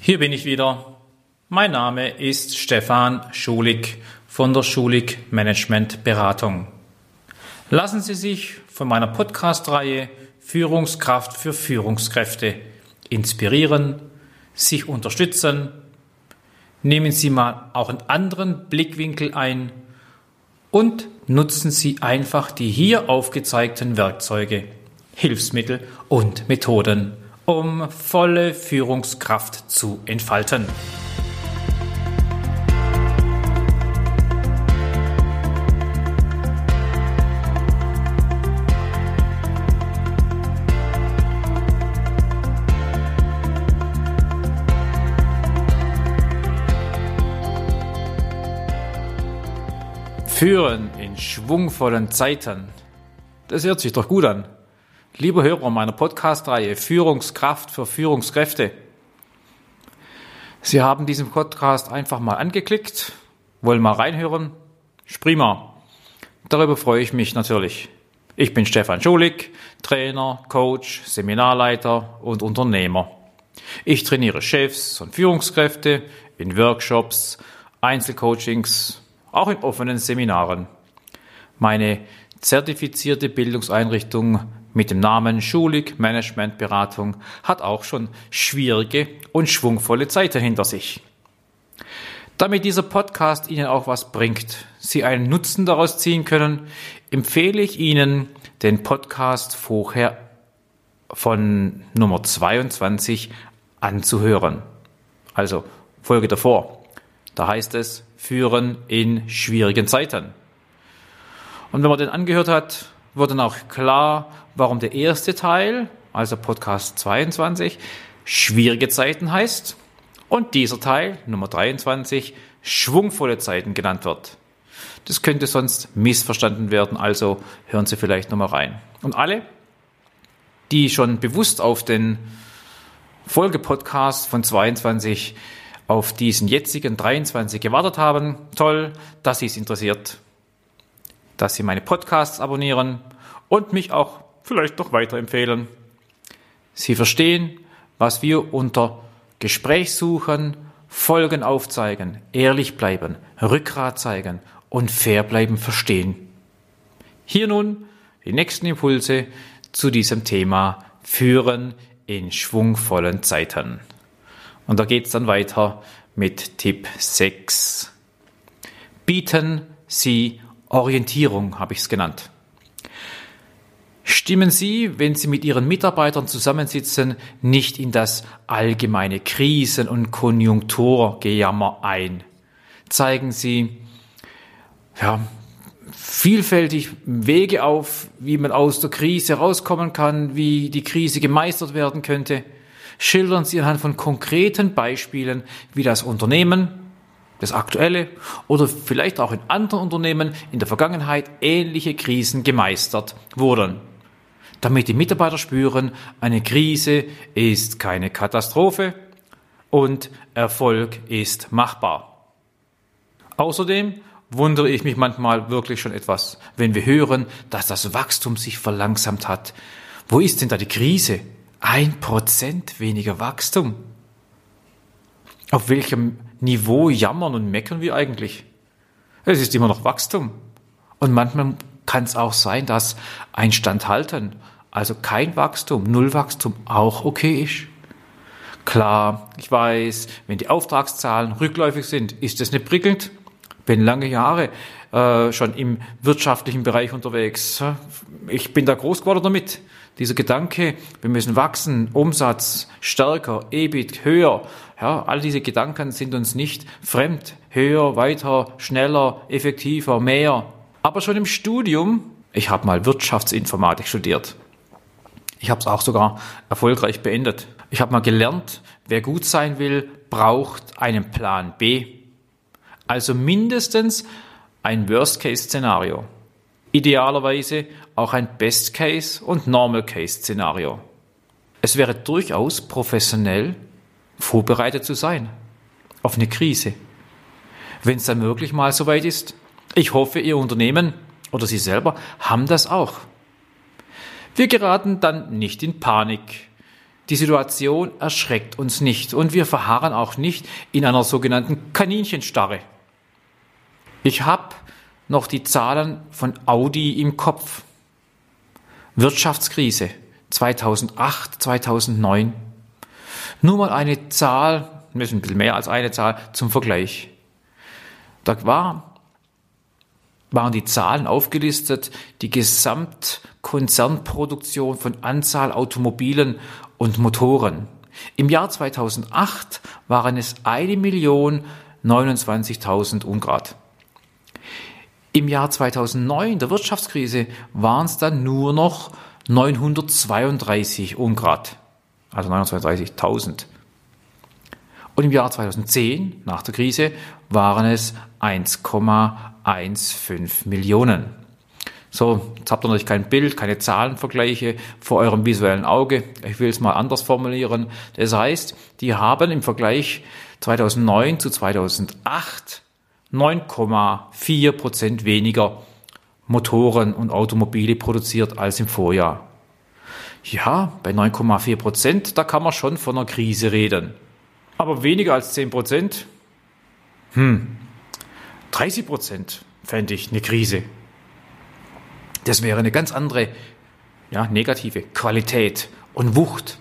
Hier bin ich wieder. Mein Name ist Stefan Schulig von der Schulig Management Beratung. Lassen Sie sich von meiner Podcast-Reihe Führungskraft für Führungskräfte inspirieren, sich unterstützen. Nehmen Sie mal auch einen anderen Blickwinkel ein und nutzen Sie einfach die hier aufgezeigten Werkzeuge, Hilfsmittel und Methoden um volle Führungskraft zu entfalten. Führen in schwungvollen Zeiten. Das hört sich doch gut an. Lieber Hörer meiner Podcast-Reihe Führungskraft für Führungskräfte. Sie haben diesen Podcast einfach mal angeklickt, wollen mal reinhören. Sprima. Darüber freue ich mich natürlich. Ich bin Stefan Schulig, Trainer, Coach, Seminarleiter und Unternehmer. Ich trainiere Chefs und Führungskräfte in Workshops, Einzelcoachings, auch in offenen Seminaren. Meine zertifizierte Bildungseinrichtung mit dem Namen Schulig Management Beratung hat auch schon schwierige und schwungvolle Zeiten hinter sich. Damit dieser Podcast Ihnen auch was bringt, Sie einen Nutzen daraus ziehen können, empfehle ich Ihnen den Podcast vorher von Nummer 22 anzuhören. Also Folge davor. Da heißt es Führen in schwierigen Zeiten. Und wenn man den angehört hat, wird dann auch klar, warum der erste Teil, also Podcast 22, schwierige Zeiten heißt und dieser Teil, Nummer 23, schwungvolle Zeiten genannt wird. Das könnte sonst missverstanden werden, also hören Sie vielleicht nochmal rein. Und alle, die schon bewusst auf den Folgepodcast von 22 auf diesen jetzigen 23 gewartet haben, toll, dass Sie es interessiert, dass Sie meine Podcasts abonnieren und mich auch vielleicht noch weiterempfehlen. Sie verstehen, was wir unter Gespräch suchen, Folgen aufzeigen, ehrlich bleiben, Rückgrat zeigen und fair bleiben verstehen. Hier nun die nächsten Impulse zu diesem Thema Führen in schwungvollen Zeiten. Und da geht's dann weiter mit Tipp 6. Bieten Sie Orientierung, habe ich es genannt. Stimmen Sie, wenn Sie mit Ihren Mitarbeitern zusammensitzen, nicht in das allgemeine Krisen- und Konjunkturgejammer ein. Zeigen Sie ja, vielfältig Wege auf, wie man aus der Krise rauskommen kann, wie die Krise gemeistert werden könnte. Schildern Sie anhand von konkreten Beispielen, wie das Unternehmen, das aktuelle oder vielleicht auch in anderen Unternehmen in der Vergangenheit ähnliche Krisen gemeistert wurden damit die Mitarbeiter spüren, eine Krise ist keine Katastrophe und Erfolg ist machbar. Außerdem wundere ich mich manchmal wirklich schon etwas, wenn wir hören, dass das Wachstum sich verlangsamt hat. Wo ist denn da die Krise? Ein Prozent weniger Wachstum. Auf welchem Niveau jammern und meckern wir eigentlich? Es ist immer noch Wachstum. Und manchmal kann es auch sein, dass ein Standhalten, also kein Wachstum, null Wachstum auch okay ist. Klar, ich weiß, wenn die Auftragszahlen rückläufig sind, ist das nicht prickelnd. Bin lange Jahre äh, schon im wirtschaftlichen Bereich unterwegs. Ich bin da groß geworden damit. Dieser Gedanke, wir müssen wachsen, Umsatz stärker, EBIT höher. Ja, all diese Gedanken sind uns nicht fremd. Höher, weiter, schneller, effektiver, mehr. Aber schon im Studium, ich habe mal Wirtschaftsinformatik studiert. Ich habe es auch sogar erfolgreich beendet. Ich habe mal gelernt, wer gut sein will, braucht einen Plan B. Also mindestens ein Worst-Case-Szenario. Idealerweise auch ein Best-Case- und Normal-Case-Szenario. Es wäre durchaus professionell, vorbereitet zu sein auf eine Krise. Wenn es dann wirklich mal soweit ist, ich hoffe, Ihr Unternehmen oder Sie selber haben das auch. Wir geraten dann nicht in Panik. Die Situation erschreckt uns nicht und wir verharren auch nicht in einer sogenannten Kaninchenstarre. Ich habe noch die Zahlen von Audi im Kopf. Wirtschaftskrise 2008, 2009. Nur mal eine Zahl, ein bisschen mehr als eine Zahl zum Vergleich. Da war, waren die Zahlen aufgelistet, die Gesamtkonzernproduktion von Anzahl Automobilen und Motoren. Im Jahr 2008 waren es 1.029.000 Ungrad. Im Jahr 2009, der Wirtschaftskrise, waren es dann nur noch 932 Ungrad, also 932.000. Und im Jahr 2010, nach der Krise, waren es 1,15 Millionen. So, jetzt habt ihr natürlich kein Bild, keine Zahlenvergleiche vor eurem visuellen Auge. Ich will es mal anders formulieren. Das heißt, die haben im Vergleich 2009 zu 2008 9,4 Prozent weniger Motoren und Automobile produziert als im Vorjahr. Ja, bei 9,4 Prozent, da kann man schon von einer Krise reden. Aber weniger als 10 Prozent? Hm, 30 Prozent fände ich eine Krise. Das wäre eine ganz andere, ja, negative Qualität und Wucht.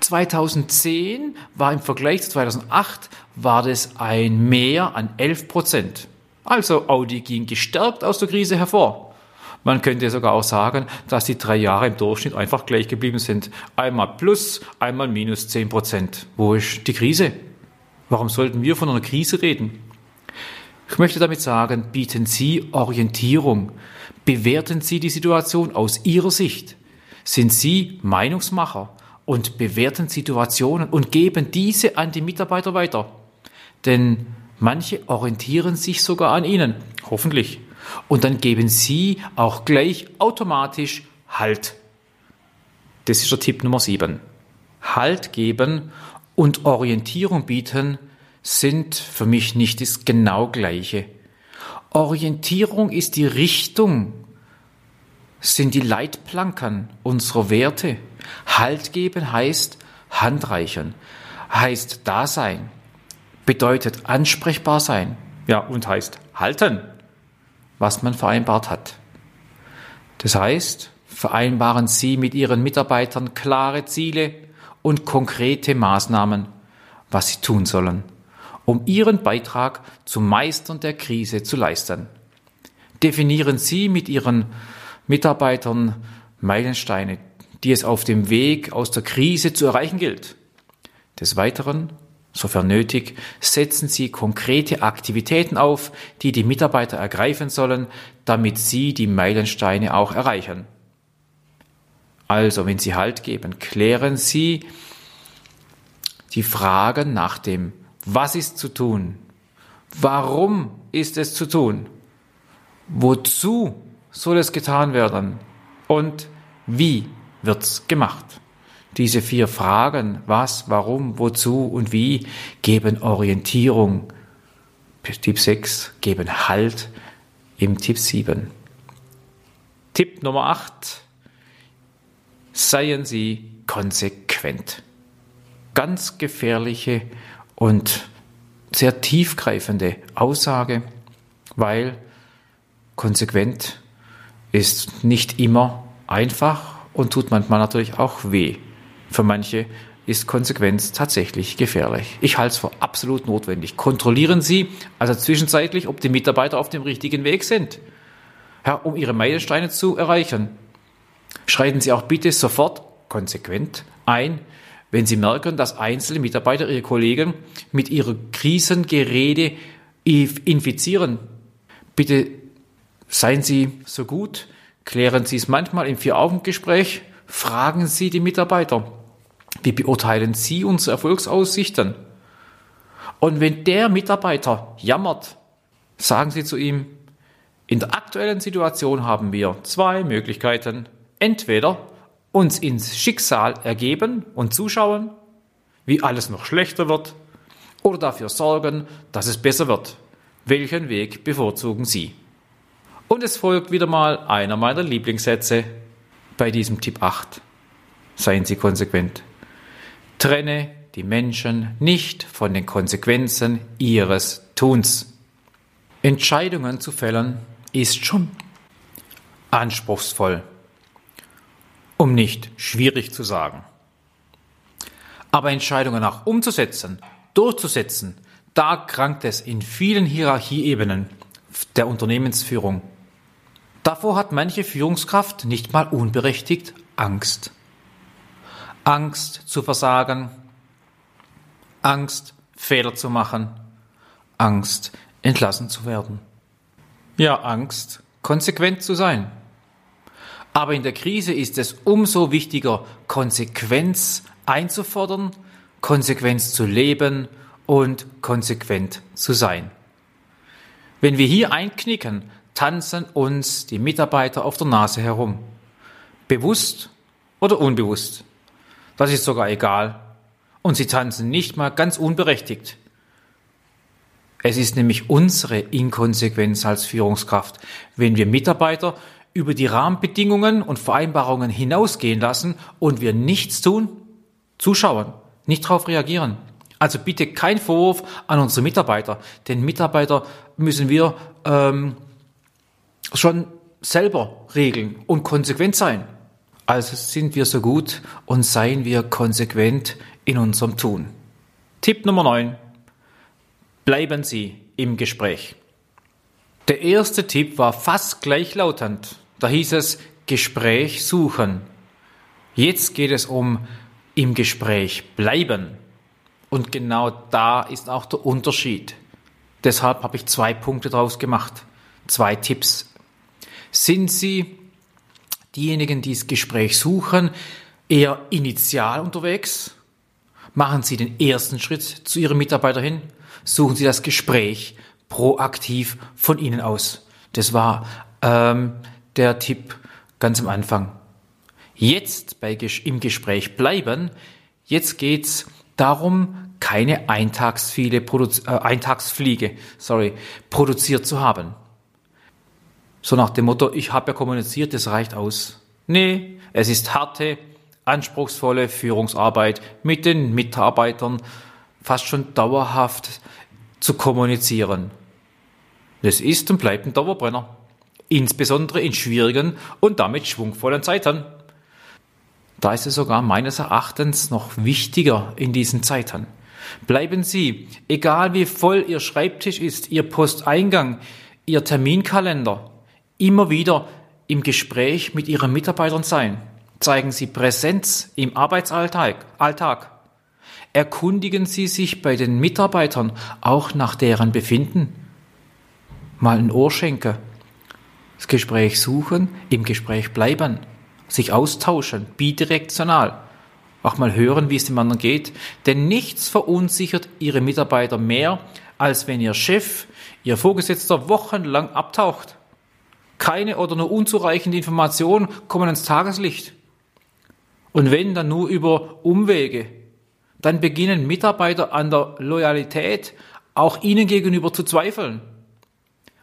2010 war im Vergleich zu 2008 war das ein Mehr an 11 Prozent. Also Audi ging gestärkt aus der Krise hervor. Man könnte sogar auch sagen, dass die drei Jahre im Durchschnitt einfach gleich geblieben sind. Einmal plus, einmal minus 10 Prozent. Wo ist die Krise? Warum sollten wir von einer Krise reden? Ich möchte damit sagen, bieten Sie Orientierung. Bewerten Sie die Situation aus Ihrer Sicht. Sind Sie Meinungsmacher? und bewerten Situationen und geben diese an die Mitarbeiter weiter. Denn manche orientieren sich sogar an ihnen, hoffentlich. Und dann geben sie auch gleich automatisch Halt. Das ist der Tipp Nummer 7. Halt geben und Orientierung bieten sind für mich nicht das genau gleiche. Orientierung ist die Richtung, sind die Leitplanken unserer Werte. Halt geben heißt handreichen, heißt da sein, bedeutet ansprechbar sein, ja, und heißt halten, was man vereinbart hat. Das heißt, vereinbaren Sie mit Ihren Mitarbeitern klare Ziele und konkrete Maßnahmen, was sie tun sollen, um Ihren Beitrag zum Meistern der Krise zu leisten. Definieren Sie mit Ihren Mitarbeitern Meilensteine, die es auf dem Weg aus der Krise zu erreichen gilt. Des Weiteren, sofern nötig, setzen Sie konkrete Aktivitäten auf, die die Mitarbeiter ergreifen sollen, damit sie die Meilensteine auch erreichen. Also, wenn Sie Halt geben, klären Sie die Fragen nach dem, was ist zu tun? Warum ist es zu tun? Wozu soll es getan werden? Und wie wird's gemacht? Diese vier Fragen, was, warum, wozu und wie, geben Orientierung. Tipp 6 geben Halt im Tipp 7. Tipp Nummer 8. Seien Sie konsequent. Ganz gefährliche und sehr tiefgreifende Aussage, weil konsequent ist nicht immer einfach und tut manchmal natürlich auch weh. Für manche ist Konsequenz tatsächlich gefährlich. Ich halte es für absolut notwendig. Kontrollieren Sie also zwischenzeitlich, ob die Mitarbeiter auf dem richtigen Weg sind, ja, um ihre Meilensteine zu erreichen. Schreiten Sie auch bitte sofort konsequent ein, wenn Sie merken, dass einzelne Mitarbeiter Ihre Kollegen mit ihrer Krisengerede infizieren. Bitte Seien Sie so gut, klären Sie es manchmal im Vier-Augen-Gespräch, fragen Sie die Mitarbeiter, wie beurteilen Sie unsere Erfolgsaussichten? Und wenn der Mitarbeiter jammert, sagen Sie zu ihm, in der aktuellen Situation haben wir zwei Möglichkeiten. Entweder uns ins Schicksal ergeben und zuschauen, wie alles noch schlechter wird, oder dafür sorgen, dass es besser wird. Welchen Weg bevorzugen Sie? Und es folgt wieder mal einer meiner Lieblingssätze bei diesem Tipp 8. Seien Sie konsequent. Trenne die Menschen nicht von den Konsequenzen ihres Tuns. Entscheidungen zu fällen ist schon anspruchsvoll, um nicht schwierig zu sagen. Aber Entscheidungen auch umzusetzen, durchzusetzen, da krankt es in vielen Hierarchieebenen der Unternehmensführung. Davor hat manche Führungskraft nicht mal unberechtigt Angst. Angst zu versagen, Angst Fehler zu machen, Angst entlassen zu werden. Ja, Angst konsequent zu sein. Aber in der Krise ist es umso wichtiger, Konsequenz einzufordern, Konsequenz zu leben und konsequent zu sein. Wenn wir hier einknicken, tanzen uns die Mitarbeiter auf der Nase herum. Bewusst oder unbewusst. Das ist sogar egal. Und sie tanzen nicht mal ganz unberechtigt. Es ist nämlich unsere Inkonsequenz als Führungskraft, wenn wir Mitarbeiter über die Rahmenbedingungen und Vereinbarungen hinausgehen lassen und wir nichts tun, zuschauen, nicht darauf reagieren. Also bitte kein Vorwurf an unsere Mitarbeiter, denn Mitarbeiter müssen wir ähm, schon selber regeln und konsequent sein. Also sind wir so gut und seien wir konsequent in unserem Tun. Tipp Nummer 9. Bleiben Sie im Gespräch. Der erste Tipp war fast gleichlautend. Da hieß es Gespräch suchen. Jetzt geht es um im Gespräch bleiben. Und genau da ist auch der Unterschied. Deshalb habe ich zwei Punkte draus gemacht. Zwei Tipps. Sind Sie diejenigen, die das Gespräch suchen, eher initial unterwegs? Machen Sie den ersten Schritt zu Ihrem Mitarbeiter hin? Suchen Sie das Gespräch proaktiv von Ihnen aus. Das war ähm, der Tipp ganz am Anfang. Jetzt bei, im Gespräch bleiben. Jetzt geht's darum, keine Eintagsfliege, äh, Eintagsfliege sorry, produziert zu haben. So nach dem Motto, ich habe ja kommuniziert, das reicht aus. Nee, es ist harte, anspruchsvolle Führungsarbeit mit den Mitarbeitern, fast schon dauerhaft zu kommunizieren. Das ist und bleibt ein Dauerbrenner. Insbesondere in schwierigen und damit schwungvollen Zeiten. Da ist es sogar meines Erachtens noch wichtiger in diesen Zeiten. Bleiben Sie, egal wie voll Ihr Schreibtisch ist, Ihr Posteingang, Ihr Terminkalender, immer wieder im Gespräch mit Ihren Mitarbeitern sein. Zeigen Sie Präsenz im Arbeitsalltag. Alltag. Erkundigen Sie sich bei den Mitarbeitern auch nach deren Befinden. Mal ein Ohr schenken. Das Gespräch suchen, im Gespräch bleiben sich austauschen, bidirektional. Auch mal hören, wie es dem anderen geht. Denn nichts verunsichert Ihre Mitarbeiter mehr, als wenn Ihr Chef, Ihr Vorgesetzter wochenlang abtaucht. Keine oder nur unzureichende Informationen kommen ans Tageslicht. Und wenn, dann nur über Umwege. Dann beginnen Mitarbeiter an der Loyalität auch Ihnen gegenüber zu zweifeln.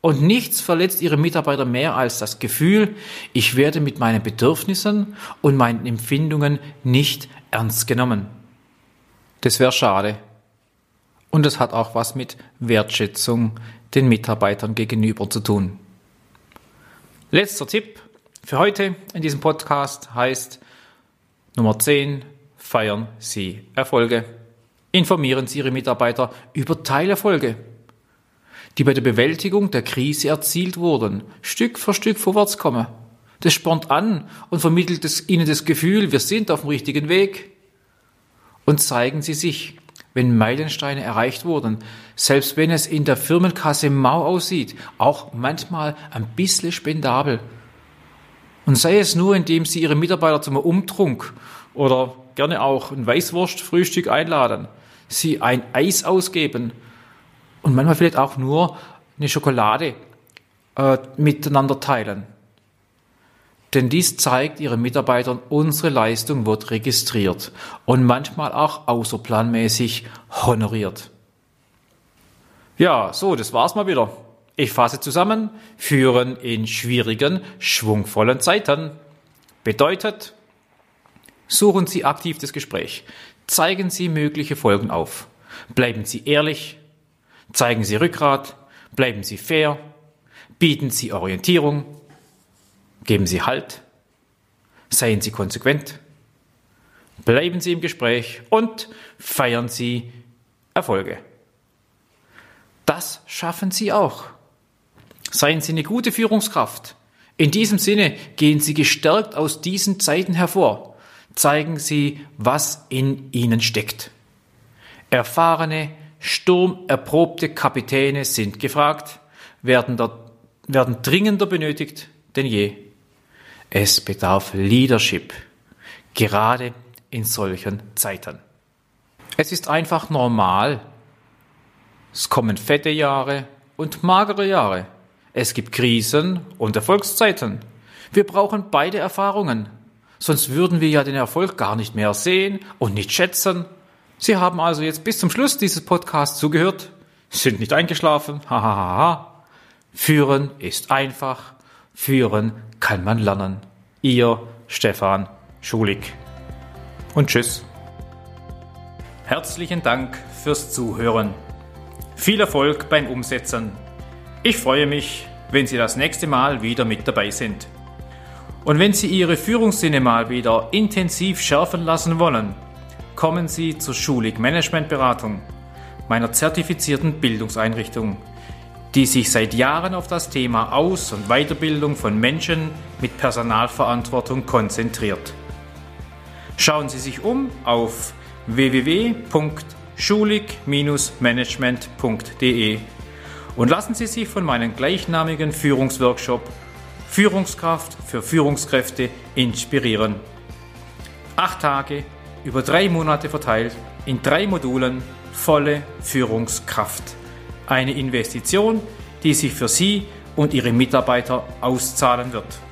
Und nichts verletzt ihre Mitarbeiter mehr als das Gefühl, ich werde mit meinen Bedürfnissen und meinen Empfindungen nicht ernst genommen. Das wäre schade. Und es hat auch was mit Wertschätzung den Mitarbeitern gegenüber zu tun. Letzter Tipp für heute in diesem Podcast heißt Nummer 10, feiern Sie Erfolge. Informieren Sie Ihre Mitarbeiter über Teilerfolge die bei der Bewältigung der Krise erzielt wurden, Stück für Stück vorwärts kommen. Das spornt an und vermittelt es ihnen das Gefühl, wir sind auf dem richtigen Weg. Und zeigen sie sich, wenn Meilensteine erreicht wurden, selbst wenn es in der Firmenkasse mau aussieht, auch manchmal ein bisschen spendabel. Und sei es nur, indem sie ihre Mitarbeiter zum Umtrunk oder gerne auch ein Weißwurstfrühstück einladen, sie ein Eis ausgeben und manchmal vielleicht auch nur eine Schokolade äh, miteinander teilen. Denn dies zeigt ihren Mitarbeitern, unsere Leistung wird registriert und manchmal auch außerplanmäßig honoriert. Ja, so, das war's mal wieder. Ich fasse zusammen, führen in schwierigen, schwungvollen Zeiten. Bedeutet, suchen Sie aktiv das Gespräch. Zeigen Sie mögliche Folgen auf. Bleiben Sie ehrlich. Zeigen Sie Rückgrat. Bleiben Sie fair. Bieten Sie Orientierung. Geben Sie Halt. Seien Sie konsequent. Bleiben Sie im Gespräch und feiern Sie Erfolge. Das schaffen Sie auch. Seien Sie eine gute Führungskraft. In diesem Sinne gehen Sie gestärkt aus diesen Zeiten hervor. Zeigen Sie, was in Ihnen steckt. Erfahrene, sturmerprobte Kapitäne sind gefragt, werden, dort, werden dringender benötigt denn je. Es bedarf Leadership, gerade in solchen Zeiten. Es ist einfach normal. Es kommen fette Jahre und magere Jahre. Es gibt Krisen und Erfolgszeiten. Wir brauchen beide Erfahrungen. Sonst würden wir ja den Erfolg gar nicht mehr sehen und nicht schätzen. Sie haben also jetzt bis zum Schluss dieses Podcasts zugehört, sind nicht eingeschlafen. Hahaha. Führen ist einfach. Führen kann man lernen. Ihr Stefan Schulig. Und tschüss. Herzlichen Dank fürs Zuhören. Viel Erfolg beim Umsetzen. Ich freue mich, wenn Sie das nächste Mal wieder mit dabei sind. Und wenn Sie Ihre Führungssinne mal wieder intensiv schärfen lassen wollen, kommen Sie zur Schulig Managementberatung, meiner zertifizierten Bildungseinrichtung, die sich seit Jahren auf das Thema Aus- und Weiterbildung von Menschen mit Personalverantwortung konzentriert. Schauen Sie sich um auf www.schulig-management.de und lassen Sie sich von meinem gleichnamigen Führungsworkshop Führungskraft für Führungskräfte inspirieren. Acht Tage über drei Monate verteilt in drei Modulen volle Führungskraft. Eine Investition, die sich für Sie und Ihre Mitarbeiter auszahlen wird.